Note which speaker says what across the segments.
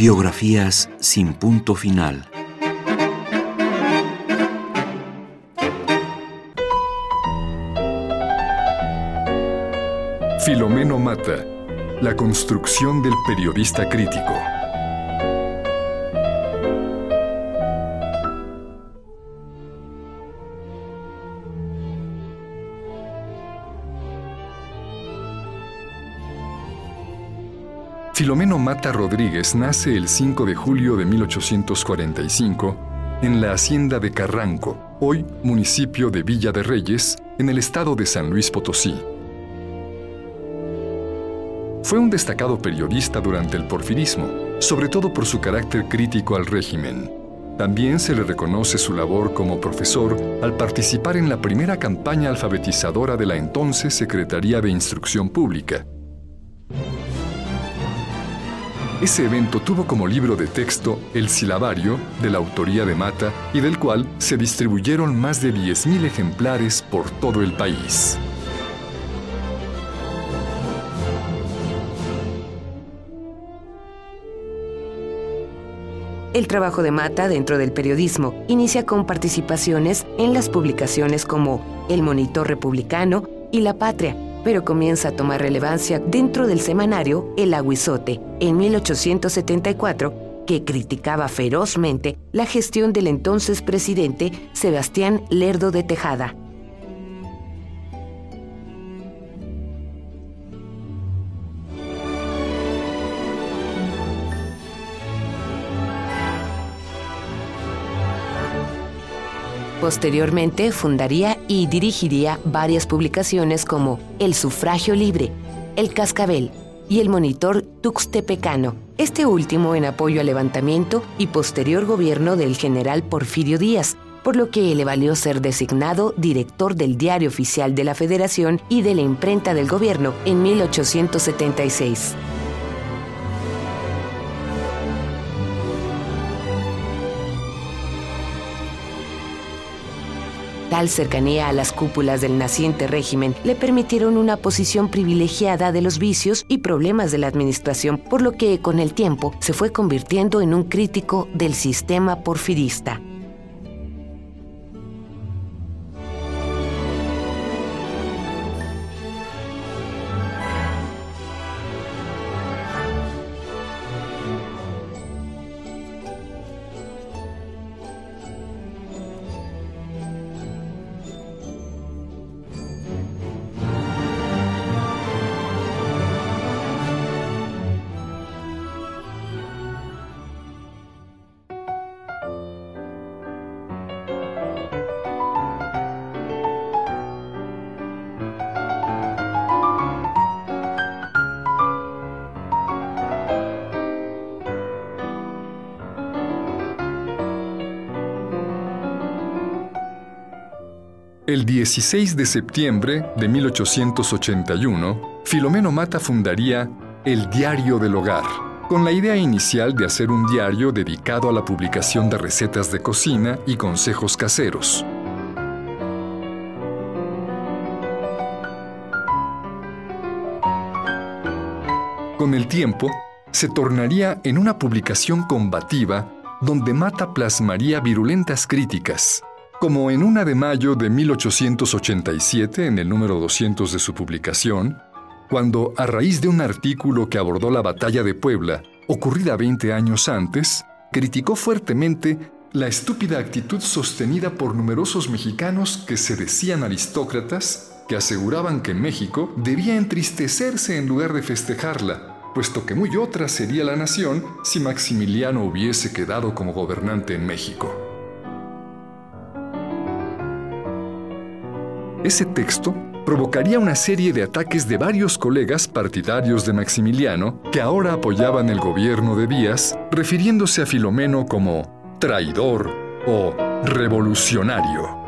Speaker 1: Biografías sin punto final.
Speaker 2: Filomeno Mata, la construcción del periodista crítico. Filomeno Mata Rodríguez nace el 5 de julio de 1845 en la hacienda de Carranco, hoy municipio de Villa de Reyes, en el estado de San Luis Potosí. Fue un destacado periodista durante el porfirismo, sobre todo por su carácter crítico al régimen. También se le reconoce su labor como profesor al participar en la primera campaña alfabetizadora de la entonces Secretaría de Instrucción Pública, ese evento tuvo como libro de texto El Silabario, de la autoría de Mata, y del cual se distribuyeron más de 10.000 ejemplares por todo el país.
Speaker 3: El trabajo de Mata dentro del periodismo inicia con participaciones en las publicaciones como El Monitor Republicano y La Patria, pero comienza a tomar relevancia dentro del semanario El Aguizote, en 1874, que criticaba ferozmente la gestión del entonces presidente Sebastián Lerdo de Tejada. Posteriormente fundaría y dirigiría varias publicaciones como El Sufragio Libre, El Cascabel y el Monitor Tuxtepecano, este último en apoyo al levantamiento y posterior gobierno del general Porfirio Díaz, por lo que le valió ser designado director del Diario Oficial de la Federación y de la Imprenta del Gobierno en 1876. Tal cercanía a las cúpulas del naciente régimen le permitieron una posición privilegiada de los vicios y problemas de la administración, por lo que con el tiempo se fue convirtiendo en un crítico del sistema porfirista.
Speaker 2: El 16 de septiembre de 1881, Filomeno Mata fundaría El Diario del Hogar, con la idea inicial de hacer un diario dedicado a la publicación de recetas de cocina y consejos caseros. Con el tiempo, se tornaría en una publicación combativa donde Mata plasmaría virulentas críticas, como en una de mayo de 1887, en el número 200 de su publicación, cuando, a raíz de un artículo que abordó la batalla de Puebla, ocurrida 20 años antes, criticó fuertemente la estúpida actitud sostenida por numerosos mexicanos que se decían aristócratas, que aseguraban que México debía entristecerse en lugar de festejarla, puesto que muy otra sería la nación si Maximiliano hubiese quedado como gobernante en México. Ese texto provocaría una serie de ataques de varios colegas partidarios de Maximiliano que ahora apoyaban el gobierno de Díaz, refiriéndose a Filomeno como traidor o revolucionario.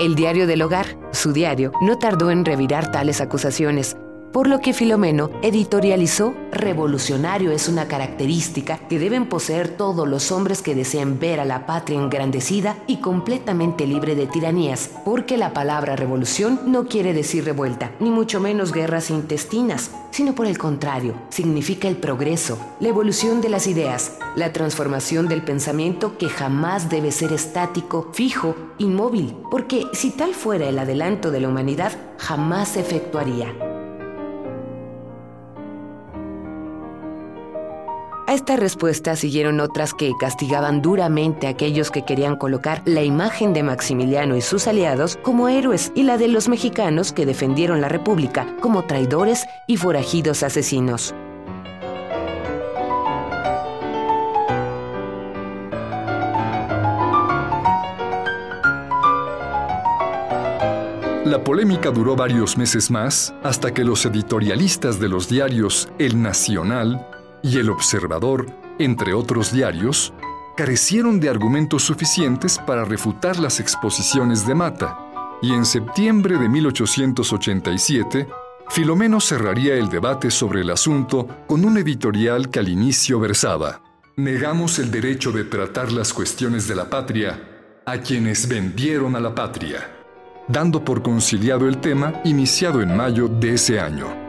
Speaker 3: El diario del hogar, su diario, no tardó en revirar tales acusaciones, por lo que Filomeno editorializó Revolucionario es una característica que deben poseer todos los hombres que deseen ver a la patria engrandecida y completamente libre de tiranías, porque la palabra revolución no quiere decir revuelta, ni mucho menos guerras intestinas, sino por el contrario, significa el progreso, la evolución de las ideas, la transformación del pensamiento que jamás debe ser estático, fijo, inmóvil, porque si tal fuera el adelanto de la humanidad, jamás se efectuaría. A esta respuesta siguieron otras que castigaban duramente a aquellos que querían colocar la imagen de Maximiliano y sus aliados como héroes y la de los mexicanos que defendieron la República como traidores y forajidos asesinos.
Speaker 2: La polémica duró varios meses más hasta que los editorialistas de los diarios El Nacional y El Observador, entre otros diarios, carecieron de argumentos suficientes para refutar las exposiciones de Mata, y en septiembre de 1887, Filomeno cerraría el debate sobre el asunto con un editorial que al inicio versaba, Negamos el derecho de tratar las cuestiones de la patria a quienes vendieron a la patria, dando por conciliado el tema iniciado en mayo de ese año.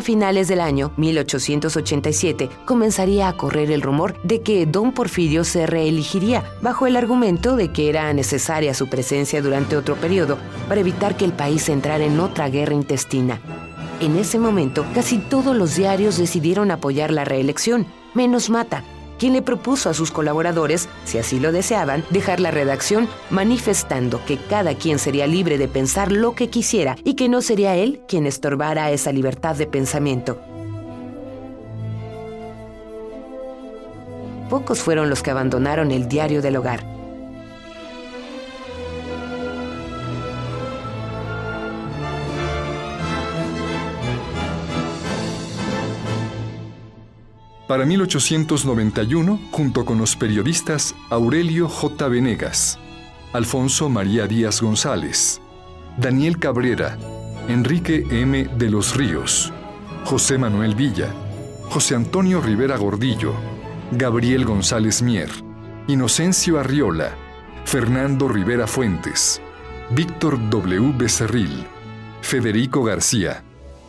Speaker 3: Para finales del año 1887 comenzaría a correr el rumor de que don Porfirio se reelegiría bajo el argumento de que era necesaria su presencia durante otro periodo para evitar que el país entrara en otra guerra intestina. En ese momento, casi todos los diarios decidieron apoyar la reelección, menos Mata, quien le propuso a sus colaboradores, si así lo deseaban, dejar la redacción manifestando que cada quien sería libre de pensar lo que quisiera y que no sería él quien estorbara esa libertad de pensamiento. Pocos fueron los que abandonaron el diario del hogar.
Speaker 2: Para 1891, junto con los periodistas Aurelio J. Venegas, Alfonso María Díaz González, Daniel Cabrera, Enrique M. de los Ríos, José Manuel Villa, José Antonio Rivera Gordillo, Gabriel González Mier, Inocencio Arriola, Fernando Rivera Fuentes, Víctor W. Becerril, Federico García,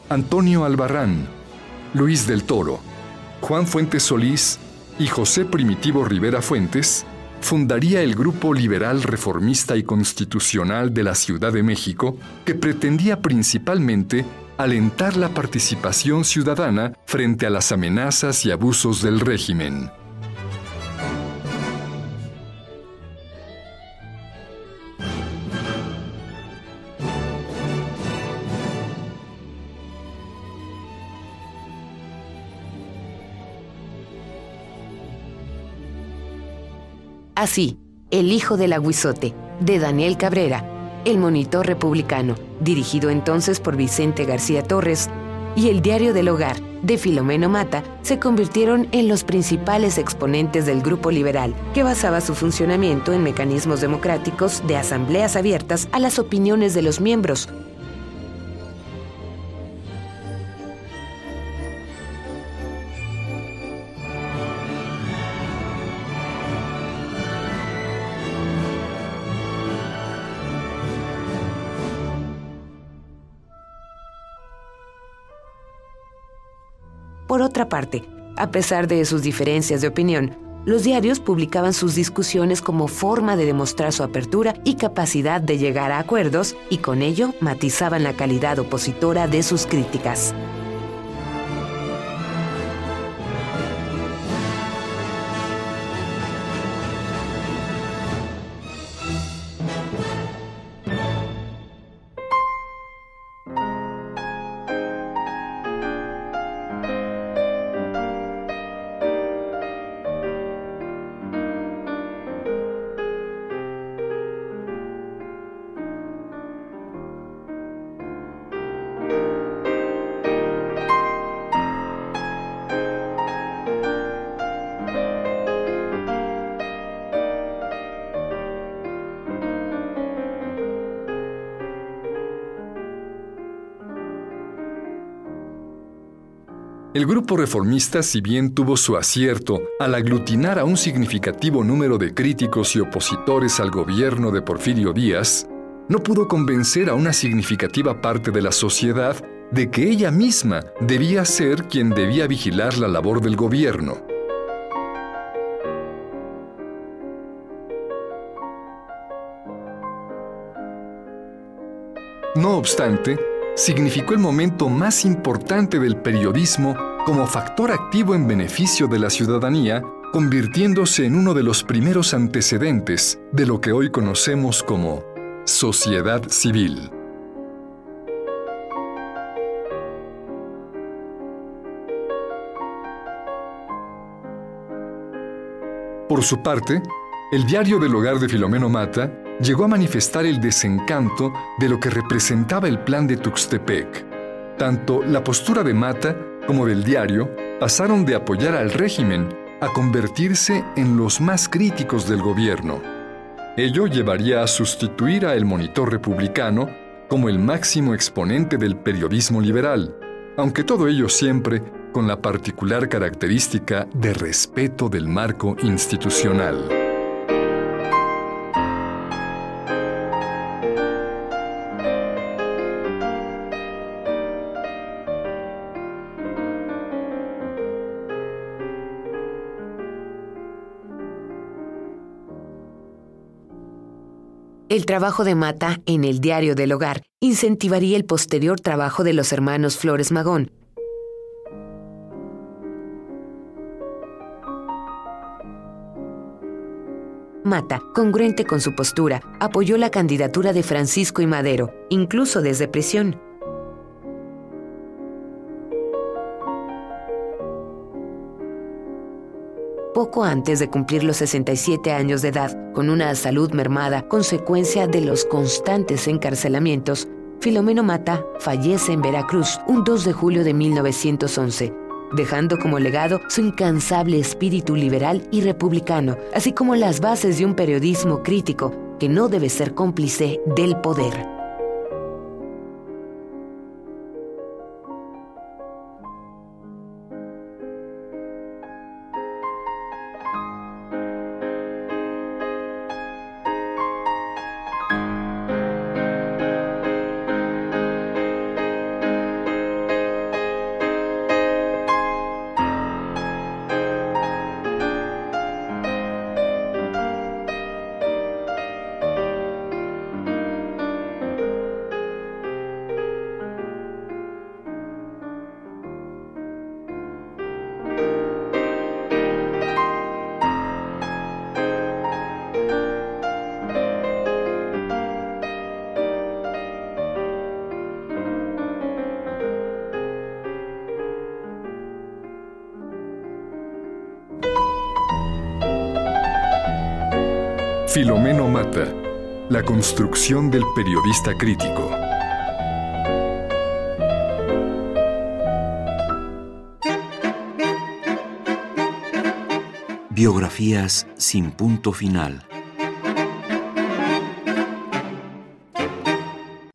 Speaker 2: Antonio Albarrán, Luis del Toro, Juan Fuentes Solís y José Primitivo Rivera Fuentes fundaría el Grupo Liberal Reformista y Constitucional de la Ciudad de México, que pretendía principalmente alentar la participación ciudadana frente a las amenazas y abusos del régimen.
Speaker 3: Así, El hijo del aguizote, de Daniel Cabrera, El monitor republicano, dirigido entonces por Vicente García Torres, y El diario del hogar, de Filomeno Mata, se convirtieron en los principales exponentes del grupo liberal, que basaba su funcionamiento en mecanismos democráticos de asambleas abiertas a las opiniones de los miembros, Por otra parte, a pesar de sus diferencias de opinión, Los diarios publicaban sus discusiones como forma de demostrar su apertura y capacidad de llegar a acuerdos y con ello matizaban la calidad opositora de sus críticas.
Speaker 2: El grupo reformista, si bien tuvo su acierto al aglutinar a un significativo número de críticos y opositores al gobierno de Porfirio Díaz, no pudo convencer a una significativa parte de la sociedad de que ella misma debía ser quien debía vigilar la labor del gobierno. No obstante, significó el momento más importante del periodismo como factor activo en beneficio de la ciudadanía, convirtiéndose en uno de los primeros antecedentes de lo que hoy conocemos como sociedad civil. Por su parte, el diario del hogar de Filomeno Mata llegó a manifestar el desencanto de lo que representaba el plan de Tuxtepec. Tanto la postura de Mata como del diario pasaron de apoyar al régimen a convertirse en los más críticos del gobierno. Ello llevaría a sustituir a El Monitor Republicano como el máximo exponente del periodismo liberal, aunque todo ello siempre con la particular característica de respeto del marco institucional.
Speaker 3: El trabajo de Mata en el Diario del Hogar incentivaría el posterior trabajo de los hermanos Flores Magón. Mata, congruente con su postura, apoyó la candidatura de Francisco y Madero, incluso desde prisión. Poco antes de cumplir los 67 años de edad, con una salud mermada, consecuencia de los constantes encarcelamientos, Filomeno Mata fallece en Veracruz un 2 de julio de 1911, dejando como legado su incansable espíritu liberal y republicano, así como las bases de un periodismo crítico que no debe ser cómplice del poder.
Speaker 2: Filomeno Mata, la construcción del periodista crítico.
Speaker 1: Biografías sin punto final.